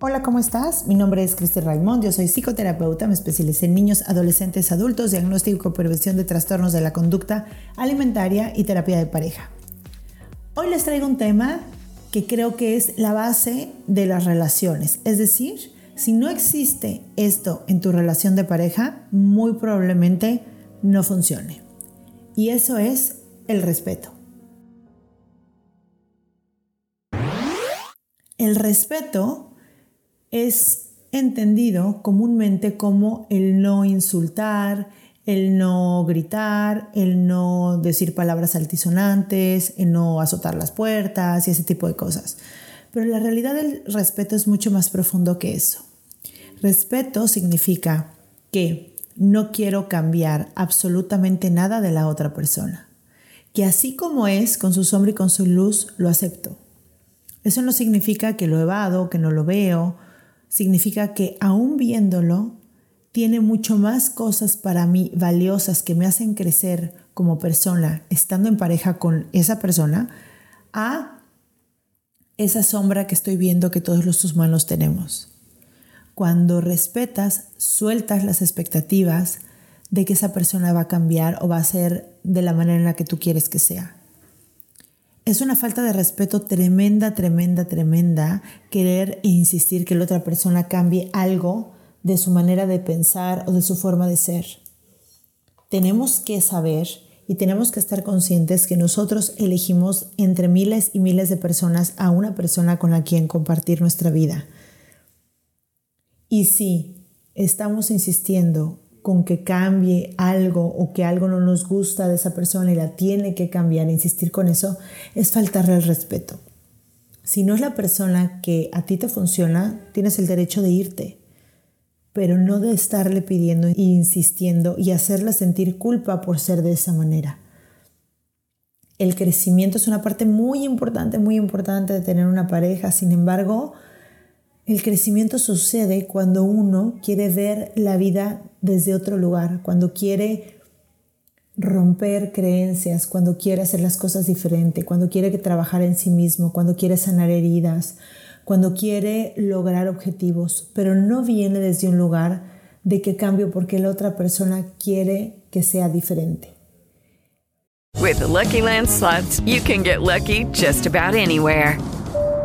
Hola, ¿cómo estás? Mi nombre es Cristi Raimond, yo soy psicoterapeuta, me especialicé en niños, adolescentes, adultos, diagnóstico y prevención de trastornos de la conducta alimentaria y terapia de pareja. Hoy les traigo un tema que creo que es la base de las relaciones, es decir, si no existe esto en tu relación de pareja, muy probablemente no funcione. Y eso es el respeto. El respeto es entendido comúnmente como el no insultar, el no gritar, el no decir palabras altisonantes, el no azotar las puertas y ese tipo de cosas. Pero la realidad del respeto es mucho más profundo que eso. Respeto significa que no quiero cambiar absolutamente nada de la otra persona. Que así como es, con su sombra y con su luz, lo acepto. Eso no significa que lo evado, que no lo veo, significa que aún viéndolo, tiene mucho más cosas para mí valiosas que me hacen crecer como persona, estando en pareja con esa persona, a esa sombra que estoy viendo que todos los humanos tenemos. Cuando respetas, sueltas las expectativas de que esa persona va a cambiar o va a ser de la manera en la que tú quieres que sea. Es una falta de respeto tremenda, tremenda, tremenda querer e insistir que la otra persona cambie algo de su manera de pensar o de su forma de ser. Tenemos que saber y tenemos que estar conscientes que nosotros elegimos entre miles y miles de personas a una persona con la quien compartir nuestra vida. Y si estamos insistiendo con que cambie algo o que algo no nos gusta de esa persona y la tiene que cambiar, insistir con eso, es faltarle el respeto. Si no es la persona que a ti te funciona, tienes el derecho de irte, pero no de estarle pidiendo e insistiendo y hacerla sentir culpa por ser de esa manera. El crecimiento es una parte muy importante, muy importante de tener una pareja, sin embargo, el crecimiento sucede cuando uno quiere ver la vida desde otro lugar, cuando quiere romper creencias, cuando quiere hacer las cosas diferente, cuando quiere trabajar en sí mismo, cuando quiere sanar heridas, cuando quiere lograr objetivos, pero no viene desde un lugar de que cambio porque la otra persona quiere que sea diferente. With Lucky Land slots, you can get lucky just about anywhere.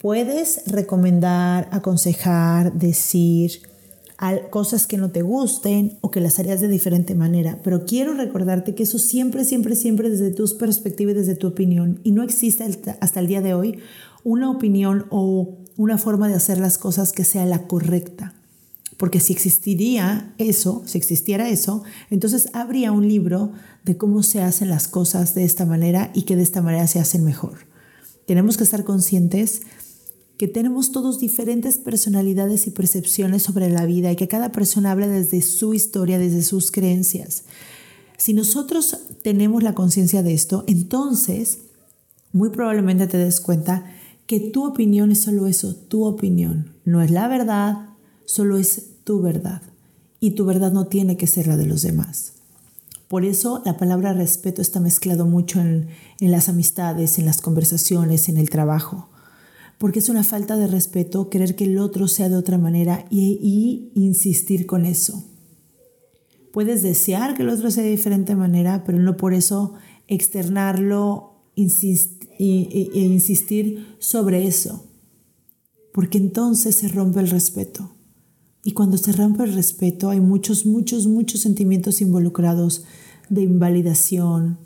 Puedes recomendar, aconsejar, decir cosas que no te gusten o que las harías de diferente manera. Pero quiero recordarte que eso siempre, siempre, siempre desde tu perspectiva y desde tu opinión. Y no existe hasta el día de hoy una opinión o una forma de hacer las cosas que sea la correcta. Porque si existiría eso, si existiera eso, entonces habría un libro de cómo se hacen las cosas de esta manera y que de esta manera se hacen mejor. Tenemos que estar conscientes que tenemos todos diferentes personalidades y percepciones sobre la vida y que cada persona habla desde su historia, desde sus creencias. Si nosotros tenemos la conciencia de esto, entonces muy probablemente te des cuenta que tu opinión es solo eso, tu opinión. No es la verdad, solo es tu verdad. Y tu verdad no tiene que ser la de los demás. Por eso la palabra respeto está mezclado mucho en, las amistades, en las conversaciones, en el trabajo. Porque es una falta de respeto querer que el otro sea de otra manera y, insistir con eso. Puedes desear que el otro sea de diferente manera, pero no por eso externarlo e insistir sobre eso. Porque entonces se rompe el respeto. Y cuando se rompe el respeto hay muchos, muchos, muchos sentimientos involucrados de invalidación,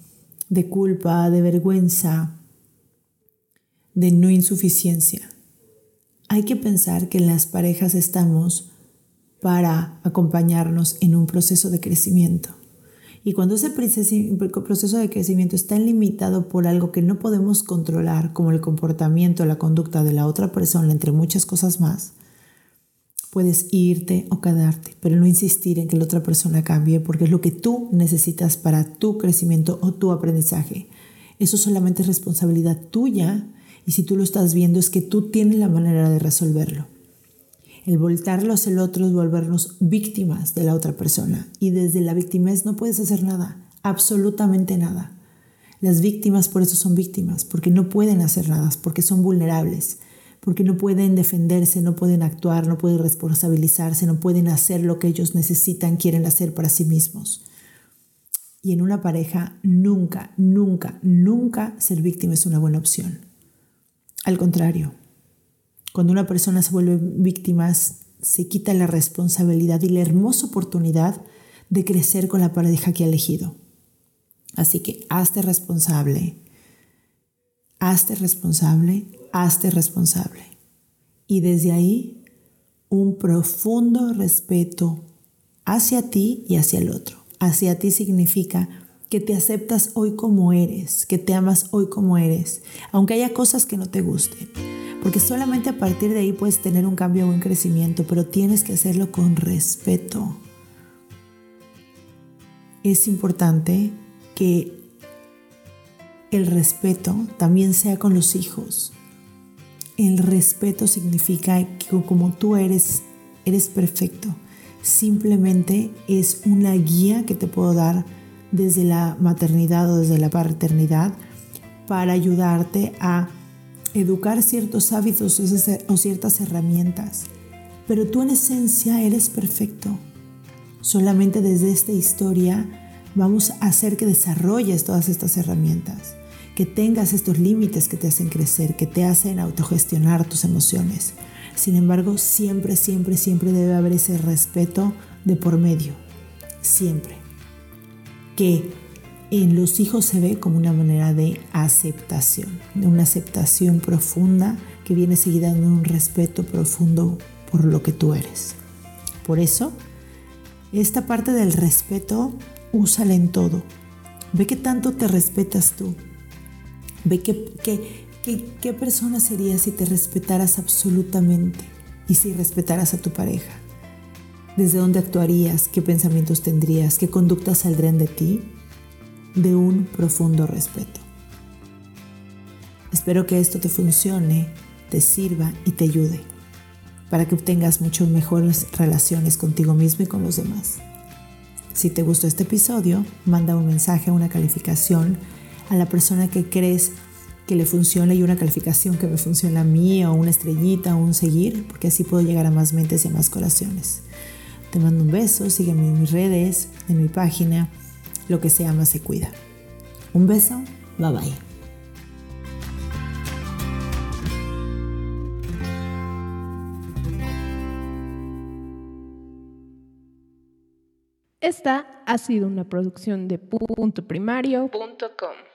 de culpa, de vergüenza, de no insuficiencia. Hay que pensar que en las parejas estamos para acompañarnos en un proceso de crecimiento. Y cuando ese proceso de crecimiento está limitado por algo que no podemos controlar, como el comportamiento, la conducta de la otra persona, entre muchas cosas más, Puedes irte o quedarte, pero no insistir en que la otra persona cambie porque es lo que tú necesitas para tu crecimiento o tu aprendizaje. Eso solamente es responsabilidad tuya y si tú lo estás viendo es que tú tienes la manera de resolverlo. El voltarlo hacia el otro es volvernos víctimas de la otra persona y desde la victimez no puedes hacer nada, absolutamente nada. Las víctimas por eso son víctimas, porque no pueden hacer nada, porque son vulnerables porque no pueden defenderse, no pueden actuar, no pueden responsabilizarse, no pueden hacer lo que ellos necesitan, quieren hacer para sí mismos. Y en una pareja nunca, nunca, nunca ser víctima es una buena opción. Al contrario, cuando una persona se vuelve víctima, se quita la responsabilidad y la hermosa oportunidad de crecer con la pareja que ha elegido. Así que hazte responsable, hazte responsable hazte responsable. Y desde ahí, un profundo respeto hacia ti y hacia el otro. Hacia ti significa que te aceptas hoy como eres, que te amas hoy como eres, aunque haya cosas que no te gusten. Porque solamente a partir de ahí puedes tener un cambio o un crecimiento, pero tienes que hacerlo con respeto. Es importante que el respeto también sea con los hijos. El respeto significa que como tú eres, eres perfecto. Simplemente es una guía que te puedo dar desde la maternidad o desde la paternidad para ayudarte a educar ciertos hábitos o ciertas herramientas. Pero tú en esencia eres perfecto. Solamente desde esta historia vamos a hacer que desarrolles todas estas herramientas que tengas estos límites que te hacen crecer, que te hacen autogestionar tus emociones. Sin embargo, siempre, siempre, siempre debe haber ese respeto de por medio. Siempre. Que en los hijos se ve como una manera de aceptación, de una aceptación profunda que viene seguida de un respeto profundo por lo que tú eres. Por eso, esta parte del respeto, úsala en todo. Ve que tanto te respetas tú, Ve qué, persona serías si te respetaras absolutamente y si respetaras a tu pareja. ¿Desde dónde actuarías? ¿Qué pensamientos tendrías? ¿Qué conductas saldrían de ti? De un profundo respeto. Espero que esto te funcione, te sirva y te ayude para que obtengas mucho mejores relaciones contigo mismo y con los demás. Si te gustó este episodio, manda un mensaje, una calificación a la persona que crees que le funcione y una calificación que me funcione a mí o una estrellita o un seguir, porque así puedo llegar a más mentes y a más corazones. Te mando un beso, sígueme en mis redes, en mi página, lo que se llama se cuida. Un beso, bye bye. Esta ha sido una producción de puntoprimario.com.